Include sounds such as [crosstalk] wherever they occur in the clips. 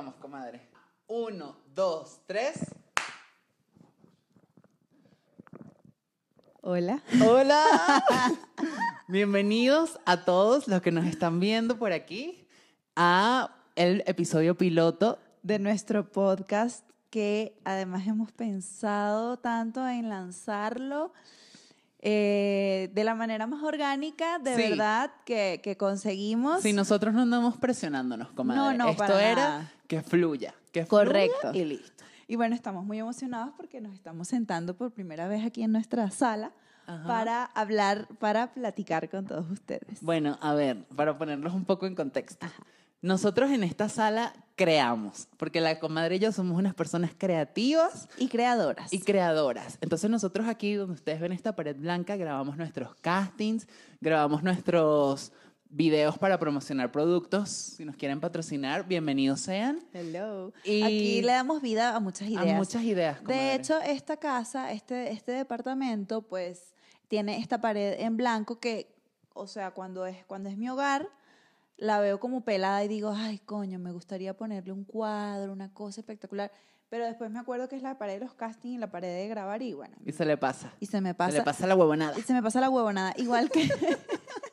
vamos, comadre. Uno, dos, tres. Hola. Hola. [laughs] Bienvenidos a todos los que nos están viendo por aquí a el episodio piloto. De nuestro podcast que además hemos pensado tanto en lanzarlo eh, de la manera más orgánica, de Sí. verdad, que, que conseguimos. Si nosotros no andamos presionándonos, comadre. No, no, Esto para era nada. Que fluya. Que fluya Correcto. Y listo. Y bueno, estamos muy emocionados porque nos estamos sentando por primera vez aquí en nuestra sala Ajá. para hablar, para platicar con todos ustedes. Bueno, a ver, para ponerlos un poco en contexto. Nosotros en esta sala creamos, porque la comadre y yo somos unas personas creativas Y creadoras. y creadoras. Entonces nosotros aquí, donde ustedes ven esta pared blanca, grabamos nuestros castings, grabamos nuestros videos para promocionar productos. Si nos quieren patrocinar, bienvenidos sean. Hello. Y- Aquí le damos vida a muchas ideas. A muchas ideas. De hecho, esta casa, este, este departamento, pues tiene esta pared en blanco que, o sea, cuando es, cuando es mi hogar, la veo como pelada y digo, ay, coño, me gustaría ponerle un cuadro, una cosa espectacular. Pero después me acuerdo que es la pared de los castings y la pared de grabar y bueno, y se le pasa. y se me Se pasa. le pasa la huevonada. Y se me pasa la huevonada. Igual que, [laughs]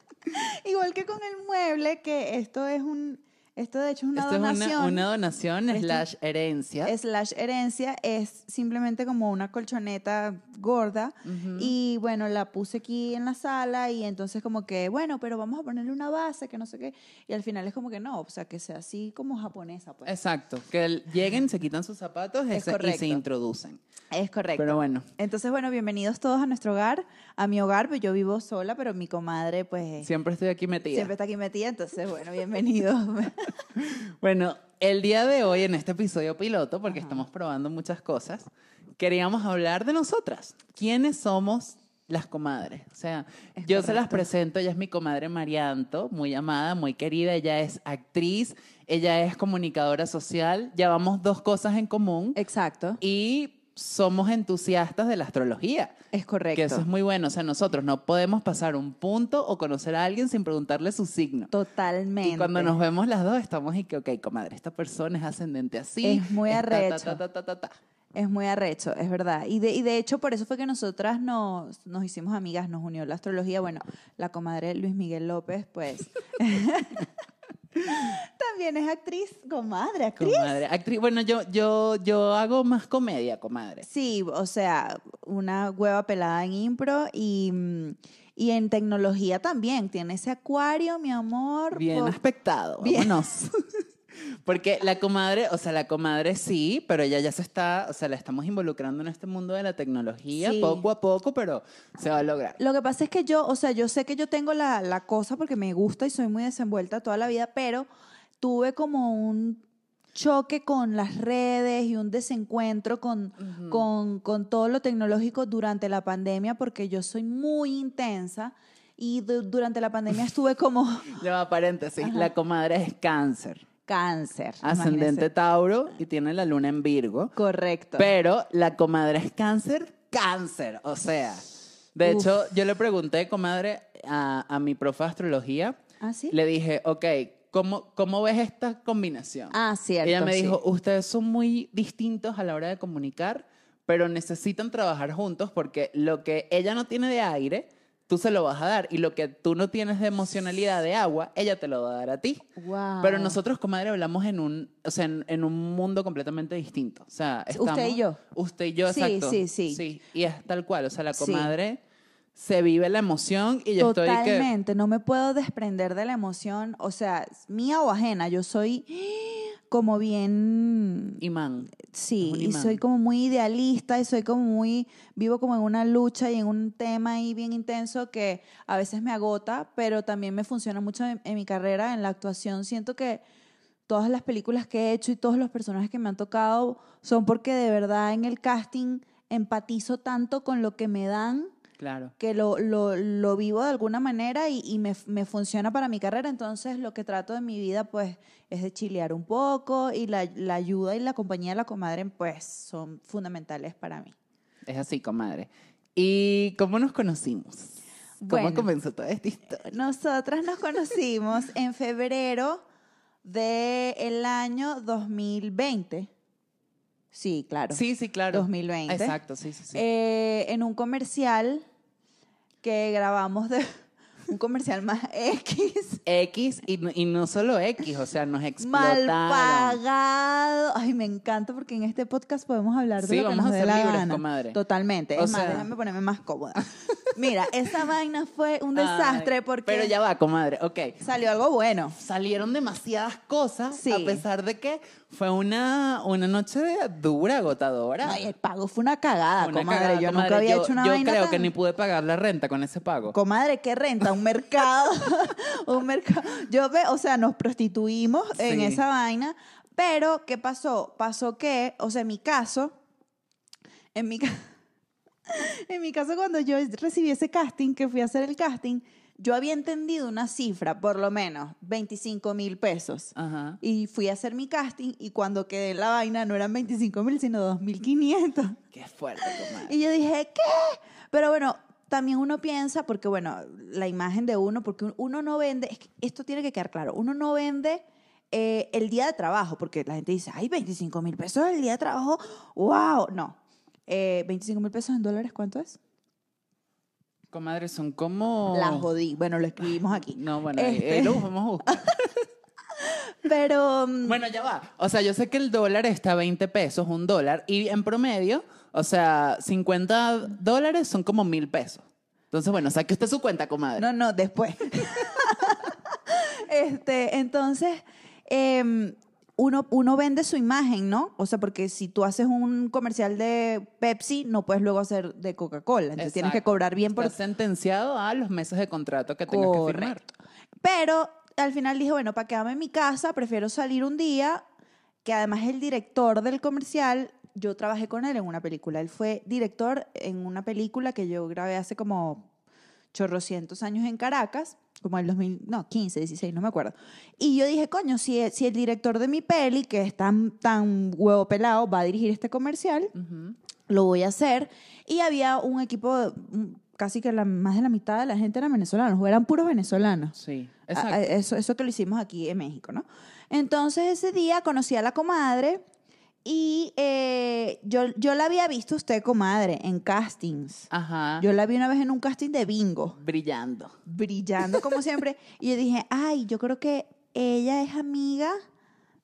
igual que con el mueble, que esto es un, esto de hecho es una Esto donación. es una, una donación Esto- slash herencia. slash herencia es simplemente como una colchoneta gorda y bueno la puse aquí en la sala y entonces como que bueno pero vamos a ponerle una base que no sé qué y al final es como que no o sea que sea así como japonesa pues Exacto, que lleguen, se quitan sus zapatos Es ese- y se introducen. es correcto Pero bueno, entonces bueno bienvenidos todos a nuestro hogar a mi hogar pues yo vivo sola pero mi comadre pues siempre estoy aquí metida. siempre está aquí metida entonces bueno bienvenidos [laughs] [laughs] Bueno, el día de hoy en este episodio piloto, porque estamos probando muchas cosas, queríamos hablar de nosotras. ¿Quiénes somos las comadres? O sea, Es yo se las presento, ella es mi comadre Marianto, muy amada, muy querida, ella es actriz, ella es comunicadora social, llevamos dos cosas en común exacto y somos entusiastas de la astrología. es correcto Que eso es muy bueno. O sea, nosotros no podemos pasar un punto o conocer a alguien sin preguntarle su signo. totalmente Y cuando nos vemos las dos, estamos y que, ok, comadre, esta persona es ascendente así. Es muy arrecho. ta, ta, ta, ta, ta. Es muy arrecho, es verdad. Y de, y de hecho, por eso fue que nosotras nos, nos hicimos amigas, nos unió la astrología. Bueno, la comadre Luis Miguel López, pues. [laughs] También es actriz, comadre, actriz. Comadre, actriz. Bueno, yo, yo, yo hago más comedia, comadre. Sí, o sea, una hueva pelada en impro y, y en tecnología también. Tiene ese acuario, mi amor. Bien aspectado, Bien. vámonos. [laughs] Porque la comadre, o sea, la comadre sí, pero ella ya se está, o sea, la estamos involucrando en este mundo de la tecnología Sí. poco a poco, pero se va a lograr. Lo que pasa es que yo, o sea, yo sé que yo tengo la, la cosa porque me gusta y soy muy desenvuelta toda la vida, pero tuve como un choque con las redes y un desencuentro con, Ujú. con, con todo lo tecnológico durante la pandemia porque yo soy muy intensa y du- durante la pandemia estuve como [laughs] Ya va, paréntesis. La comadre es cáncer, cáncer. ascendente imagínense. Tauro y tiene la luna en Virgo. Correcto. Pero la comadre es cáncer, cáncer. O sea, de Uf. hecho, yo le pregunté, comadre, a, a mi profe de astrología. ¿Ah, sí? Le dije, ok, ¿cómo, cómo ves esta combinación? Ah, cierto. Ella me sí. dijo, ustedes son muy distintos a la hora de comunicar, pero necesitan trabajar juntos porque lo que ella no tiene de aire, tú se lo vas a dar. Y lo que tú no tienes de emocionalidad de agua, ella te lo va a dar a ti. Wow. Pero nosotros, comadre, hablamos en un, o sea, en, en un mundo completamente distinto. O sea, Usted y yo. Usted y yo, Sí, exacto. sí, sí. Y es tal cual. O sea, la Sí. comadre se vive la emoción y yo estoy que... Totalmente, no me puedo desprender de la emoción, o sea, mía o ajena, yo soy como bien, Imán. sí, y soy como muy idealista y soy como muy, vivo como en una lucha y en un tema ahí bien intenso que a veces me agota, pero también me funciona mucho en, en mi carrera, en la actuación, siento que todas las películas que he hecho y todos los personajes que me han tocado son porque de verdad en el casting empatizo tanto con lo que me dan Claro. que lo, lo, lo vivo de alguna manera y, y me, me funciona para mi carrera. Entonces, lo que trato de mi vida, pues, es de chilear un poco y la, la ayuda y la compañía de la comadre, pues, son fundamentales para mí. Es así, comadre. ¿Y cómo nos conocimos? ¿Cómo Bueno. comenzó toda esta historia? Nosotras nos conocimos en febrero del año 2020. Sí, claro. Sí, sí, claro. 2020. Exacto, sí, sí, sí. Eh, en un comercial que grabamos de [laughs] un comercial más X. X y, no- y no solo X, o sea, nos Mal explotaron. pagado. Ay, me encanta porque en este podcast podemos hablar de Sí, lo que vamos nos a ser libres, comadre. Totalmente. O es más, sea- déjame ponerme más cómoda. [laughs] Mira, esa vaina fue un desastre Ay, porque Pero ya va, comadre, ok. salió algo bueno. Salieron demasiadas cosas, Sí. a pesar de que fue una, una noche dura, agotadora. Ay, el pago fue una cagada, Una comadre. cagada, yo comadre. nunca había Yo- hecho una Yo vaina creo tan- que ni pude pagar la renta con ese pago. Comadre, ¿qué renta? Un mercado. [laughs] un mercado. Yo ve, o sea, nos prostituimos en Sí. esa vaina. Pero, ¿qué pasó? Pasó que, o sea, en mi caso, en mi, ca- [laughs] en mi caso, cuando yo recibí ese casting, que fui a hacer el casting, yo había entendido una cifra, por lo menos 25 mil pesos. Ajá. Y fui a hacer mi casting y cuando quedé en la vaina no eran 25 mil, sino 2.500. [laughs] Qué fuerte, comadre. Y yo dije, ¿qué? Pero bueno, también uno piensa, porque bueno, la imagen de uno, porque uno no vende, es que esto tiene que quedar claro, uno no vende eh, el día de trabajo, porque la gente dice, ay, 25 mil pesos el día de trabajo, wow, no. Eh, 25 mil pesos en dólares, ¿cuánto es? Comadre, son como... La jodí. Bueno, lo escribimos aquí. No, bueno, Este- eh, lo vamos a buscar. [laughs] Pero, mm, Bueno, ya va. O sea, yo sé que el dólar está a 20 pesos, un dólar, y en promedio, o sea, 50 dólares son como mil pesos. Entonces, bueno, saque usted su cuenta, comadre. No, no, después. [laughs] este, entonces, em, uno, uno vende su imagen, ¿no? O sea, porque si tú haces un comercial de Pepsi, no puedes luego hacer de Coca-Cola. Entonces tienes que cobrar bien por... Estás sentenciado a los meses de contrato que tengas que firmar. Pero al final dije, bueno, para quedarme en mi casa, prefiero salir un día, que además el director del comercial, yo trabajé con él en una película. Él fue director en una película que yo grabé hace como chorrocientos años en Caracas, como el 2000, no, 15, 16, no me acuerdo. Y yo dije, coño, si, si el director de mi peli, que es tan, tan huevo pelado, va a dirigir este comercial, Ujú. lo voy a hacer. Y había un equipo, casi que la, más de la mitad de la gente eran venezolanos, o eran puros venezolanos. Sí, A- exacto. a- eso, eso que lo hicimos aquí en México, ¿no? Entonces ese día conocí a la comadre y eh, yo, yo la había visto usted, comadre, en castings. Ajá. Yo la vi una vez en un casting de bingo, Brillando. brillando como siempre. [laughs] Y yo dije, ay, yo creo que ella es amiga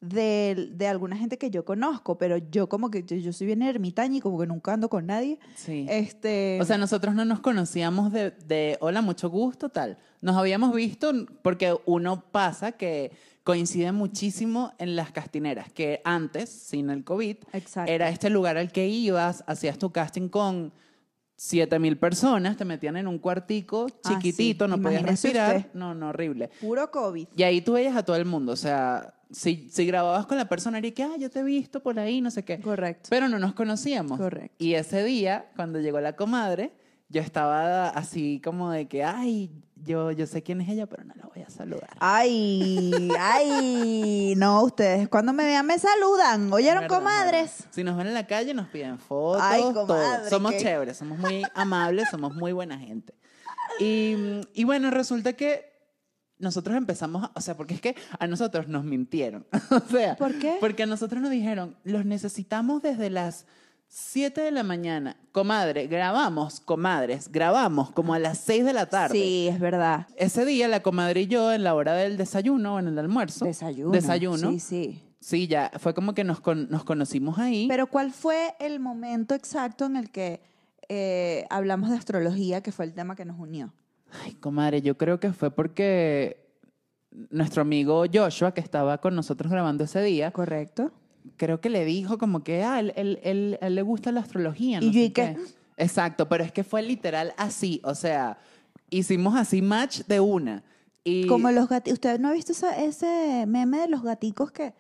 de, de alguna gente que yo conozco, pero yo como que yo, yo soy bien ermitaña y como que nunca ando con nadie. Sí. Este, O sea, nosotros no nos conocíamos de, de hola, mucho gusto, tal. Nos habíamos visto porque uno pasa que coincide muchísimo en las castineras, que antes, sin el COVID, Exacto. era este lugar al que ibas, hacías tu casting con 7 mil personas, te metían en un cuartico Ah, sí. chiquitito, no podías Imagínese respirar. usted. No, no, horrible. puro COVID. Y ahí tú veías a todo el mundo, o sea, si, si grababas con la persona, era que, ah, yo te he visto por ahí, no sé qué. Correcto. Pero no nos conocíamos. Correcto. Y ese día, cuando llegó la comadre, yo estaba así como de que, ay, yo, yo sé quién es ella, pero no la voy a saludar. Ay, [laughs] ay, no, ustedes cuando me vean me saludan. ¿Oyeron, ¿Verdad? comadres? Si nos ven en la calle, nos piden fotos, Ay, todo. comadre, Somos qué- chéveres, somos muy amables, somos muy buena gente. Y, y bueno, resulta que nosotros empezamos, a- o sea, porque es que a nosotros nos mintieron. [laughs] o sea, ¿Por qué? Porque a nosotros nos dijeron, los necesitamos desde las 7 de la mañana. Comadre, grabamos, comadres, grabamos como a las 6 de la tarde. Sí, es verdad. Ese día la comadre y yo en la hora del desayuno o en el almuerzo. Desayuno. Desayuno. Sí, sí. Sí, ya fue como que nos, con- nos conocimos ahí. Pero ¿cuál fue el momento exacto en el que eh, hablamos de astrología, que fue el tema que nos unió? Ay, comadre, yo creo que fue porque nuestro amigo Joshua, que estaba con nosotros grabando ese día, ¿Correcto? Creo que le dijo como que, ah, él, él- él- él le gusta la astrología. Y no yo, sé ¿y qué? Exacto, pero es que fue literal así, o sea, hicimos así match de una. Y Como los gatitos. ¿Usted no ha visto esa- ese meme de los gaticos que,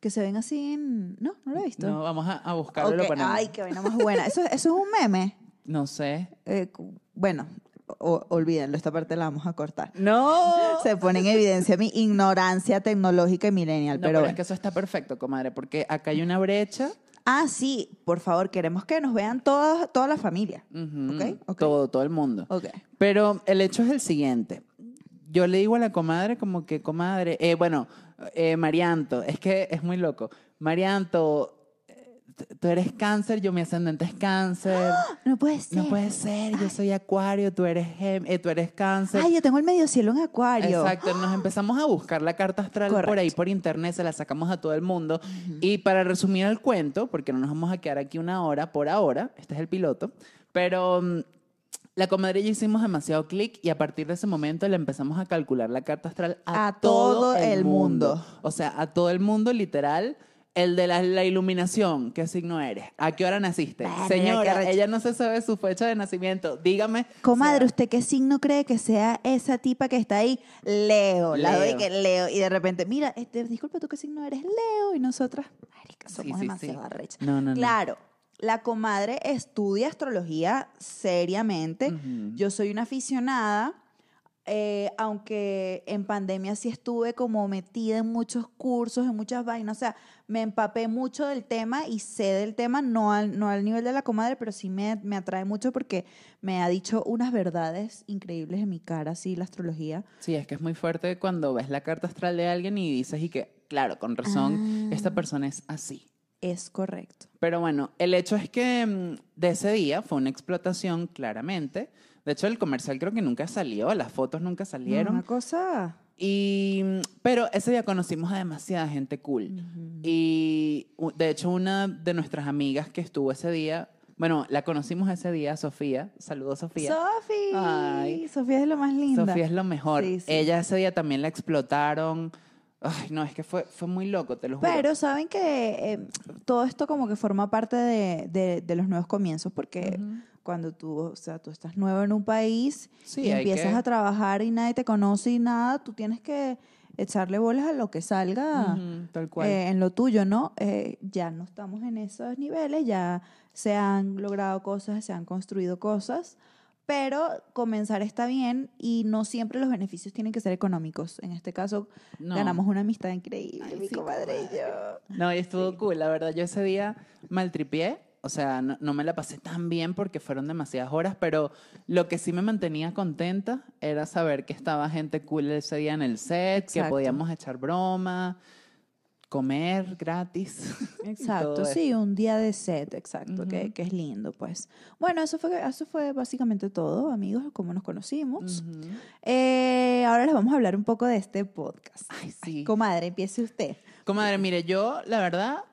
que se ven así en... No, no lo he visto. No, vamos a, a buscarlo, lo Ok, ponemos. Ay, qué vaina más buena. ¿Eso, eso es un meme? No sé. Eh, bueno, o- olvídenlo, esta parte la vamos a cortar. No. [laughs] Se pone en evidencia mi ignorancia tecnológica y millennial, No, pero, pero, es que eso está perfecto, comadre, porque acá hay una brecha Ah, sí, por favor, queremos que nos vean todas, toda la familia. Ujú, Ok, ok. Todo, todo el mundo. Ok. Pero el hecho es el siguiente. Yo le digo a la comadre como que, comadre, eh, bueno, eh, Marianto, es que es muy loco. Marianto, tú eres cáncer, yo mi ascendente es cáncer. No puede ser. No puede ser, yo soy acuario, tú eres, gem- eh, tú eres cáncer. Ay, yo tengo el medio cielo en acuario. Exacto, nos empezamos a buscar la carta astral por Correcto. ahí por internet, se la sacamos a todo el mundo. Y para resumir el cuento, porque no nos vamos a quedar aquí una hora por ahora, este es el piloto, pero mm, la comadre y yo hicimos demasiado clic y a partir de ese momento le empezamos a calcular la carta astral a, A todo el mundo. O sea, a todo el mundo literal. El de la, la iluminación, ¿qué signo eres? ¿A qué hora naciste? Qué Señora, ella no se sabe su fecha de nacimiento. Dígame. Comadre, sea, ¿usted qué signo cree que sea esa tipa que está ahí? Leo. La doy Leo. que Leo. Y de repente, mira, este, disculpa, ¿tú qué signo eres? Leo. Y nosotras, marica, Sí, somos sí, demasiado sí. arrechas. No, no, no. Claro, la comadre estudia astrología seriamente. Yo soy una aficionada, eh, aunque en pandemia sí estuve como metida en muchos cursos, en muchas vainas. O sea, me empapé mucho del tema y sé del tema, no al, no al nivel de la comadre, pero sí me, me atrae mucho porque me ha dicho unas verdades increíbles en mi cara, sí, la astrología. Sí, es que es muy fuerte cuando ves la carta astral de alguien y dices y que, claro, con razón, Ah. esta persona es así. Es correcto. Pero bueno, el hecho es que mm, de ese día fue una explotación, claramente. De hecho, el comercial creo que nunca salió, las fotos nunca salieron. Una cosa... Y, pero ese día conocimos a demasiada gente cool. Y u- de hecho, una de nuestras amigas que estuvo ese día, bueno, la conocimos ese día, Sofía. Saludos, Sofía. Sofi. Ay. Sofía es lo más linda. Sofía es lo mejor. Sí, sí. Ella ese día también la explotaron. Ay, no, es que fue, fue muy loco, te lo juro. Pero saben que eh, todo esto como que forma parte de, de- de los nuevos comienzos porque Ujú. Cuando tú, o sea, tú estás nuevo en un país Sí, y empiezas que- a trabajar y nadie te conoce y nada, tú tienes que echarle bolas a lo que salga Ujú, tal cual. eh, en lo tuyo, ¿no? Eh, ya no estamos en esos niveles, ya se han logrado cosas, se han construido cosas, pero comenzar está bien y no siempre los beneficios tienen que ser económicos. En este caso, No. ganamos una amistad increíble, Ay, mi sí, comadre y yo. No, y estuvo cool, la verdad. Yo ese día maltripié, o sea, no, no me la pasé tan bien porque fueron demasiadas horas, pero lo que sí me mantenía contenta era saber que estaba gente cool ese día en el set, que podíamos echar broma, comer gratis. [laughs] Exacto, sí, un día de set, exacto, que, que es lindo, pues. Bueno, eso fue, eso fue básicamente todo, amigos, como nos conocimos. Eh, ahora les vamos a hablar un poco de este podcast. Ay, sí. Comadre, empiece usted. Comadre, mire, yo la verdad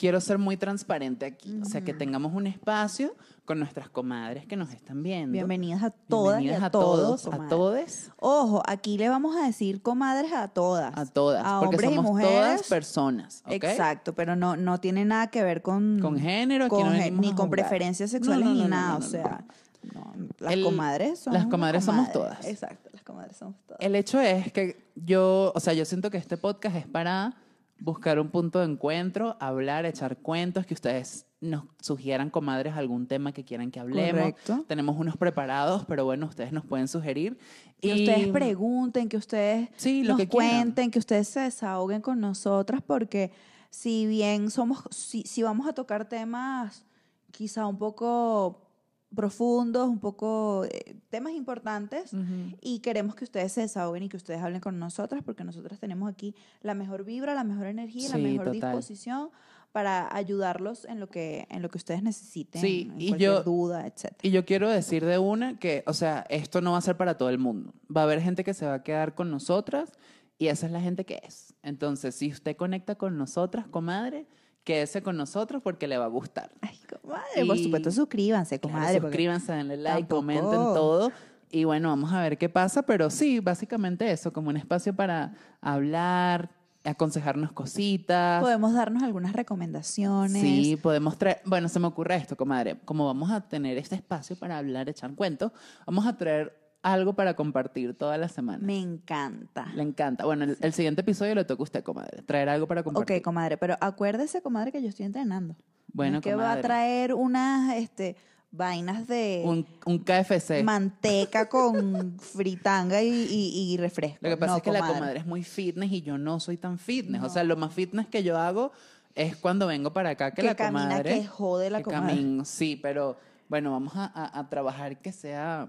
quiero ser muy transparente aquí. O sea, que tengamos un espacio con nuestras comadres que nos están viendo. Bienvenidas a todas Bienvenidas y a, a todos. todos, a todos, Ojo, aquí le vamos a decir comadres a todas. a todas. A porque hombres y somos mujeres. todas personas. Exacto, pero no, no tiene nada que ver con, Con género, con no gen- ni con preferencias sexuales no, ni no, nada. o sea, no, las El- comadres son las comadres somos todas. Exacto, las comadres somos todas. El hecho es que yo, o sea, yo siento que este podcast es para buscar un punto de encuentro, hablar, echar cuentos, que ustedes nos sugieran, comadres, algún tema que quieran que hablemos. Correcto. Tenemos unos preparados, pero bueno, ustedes nos pueden sugerir. Que Y- ustedes pregunten, que ustedes Sí, lo nos que quieran. cuenten, que ustedes se desahoguen con nosotras, porque si bien somos, si, si vamos a tocar temas quizá un poco profundos, un poco eh, temas importantes, Ujú. y queremos que ustedes se desahoguen y que ustedes hablen con nosotras, porque nosotras tenemos aquí la mejor vibra, la mejor energía, la Sí, mejor total. disposición para ayudarlos en lo que, en lo que ustedes necesiten, Sí, en y cualquier yo- duda, etc. Y yo quiero decir de una que, o sea, esto no va a ser para todo el mundo. Va a haber gente que se va a quedar con nosotras y esa es la gente que es. Entonces, si usted conecta con nosotras, comadre, quédese con nosotros porque le va a gustar. Ay, comadre, por supuesto, suscríbanse, comadre. suscríbanse, denle like, tampoco- comenten todo. Y bueno, vamos a ver qué pasa, pero sí, básicamente eso, como un espacio para hablar, aconsejarnos cositas. Podemos darnos algunas recomendaciones. Sí, podemos traer, bueno, se me ocurre esto, comadre, como vamos a tener este espacio para hablar, echar cuentos, vamos a traer algo para compartir toda la semana. Me encanta. Le encanta. Bueno, el, el siguiente episodio le toca a usted, comadre, traer algo para compartir. Ok, comadre, pero acuérdese, comadre, que yo estoy entrenando. Bueno, es que va a traer unas este, vainas de Un, un KFC. manteca con [laughs] fritanga y, y- y refresco. Lo que pasa No, es que la comadre es muy fitness y yo no soy tan fitness. O sea, lo más fitness que yo hago es cuando vengo para acá que, Que la camina, comadre... que jode la que comadre. camino, sí, pero bueno, vamos a, a- a trabajar que sea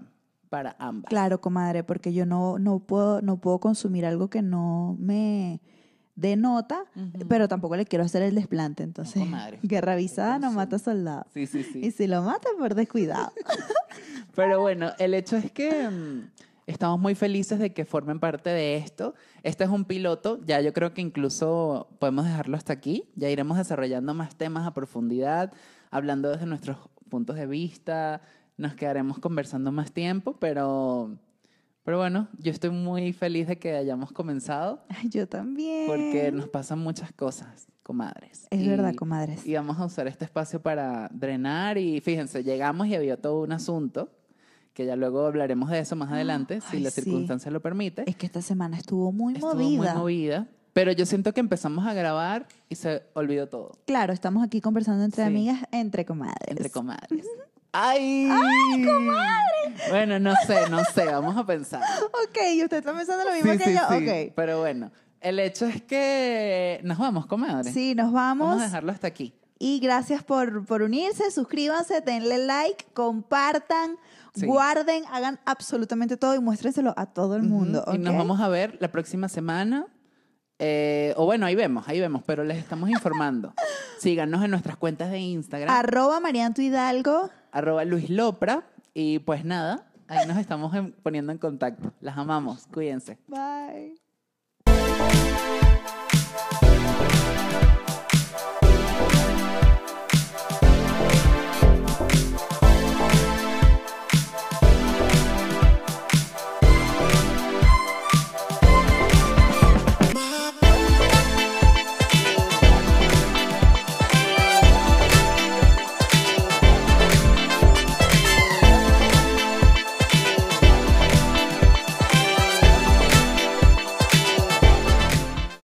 para ambas. Claro, comadre, porque yo no, no, puedo, no puedo consumir algo que no me denota, Ujú. pero tampoco le quiero hacer el desplante. Entonces, comadre. [laughs] guerra avisada no mata soldado. Sí, sí, sí. Y si lo mata, por descuidado. [laughs] [laughs] Pero bueno, el hecho es que mm, estamos muy felices de que formen parte de esto. Este es un piloto, ya yo creo que incluso podemos dejarlo hasta aquí. Ya iremos desarrollando más temas a profundidad, hablando desde nuestros puntos de vista. Nos quedaremos conversando más tiempo, pero, pero bueno, yo estoy muy feliz de que hayamos comenzado [laughs] Ay, yo también. porque nos pasan muchas cosas, comadres. Es Y- verdad, comadres. y vamos a usar este espacio para drenar y fíjense, llegamos y había todo un asunto, que ya luego hablaremos de eso más adelante, si Ay, la sí. circunstancia lo permite. Es que esta semana estuvo muy Estuvo movida. muy movida, pero yo siento que empezamos a grabar y se olvidó todo, Claro, estamos aquí conversando entre Sí. amigas, entre comadres. entre comadres. ¡Ay! ¡Ay, comadre! Bueno, no sé, no sé, vamos a pensar. Ok, y usted está pensando lo mismo Sí, que sí, yo. sí, Ok. Pero bueno, el hecho es que nos vamos, comadre. Sí, nos vamos. Vamos a dejarlo hasta aquí. Y gracias por, por unirse, suscríbanse, denle like, compartan, Sí. guarden, hagan absolutamente todo y muéstrenselo a todo el mundo. Ujú, Y nos vamos a ver la próxima semana. Eh, o bueno, ahí vemos, ahí vemos, pero les estamos informando. [laughs] Síganos en nuestras cuentas de Instagram, Arroba Marianto Hidalgo. Arroba Luis Lopra. Y pues nada, ahí nos estamos en- poniendo en contacto. Las amamos, cuídense. Bye.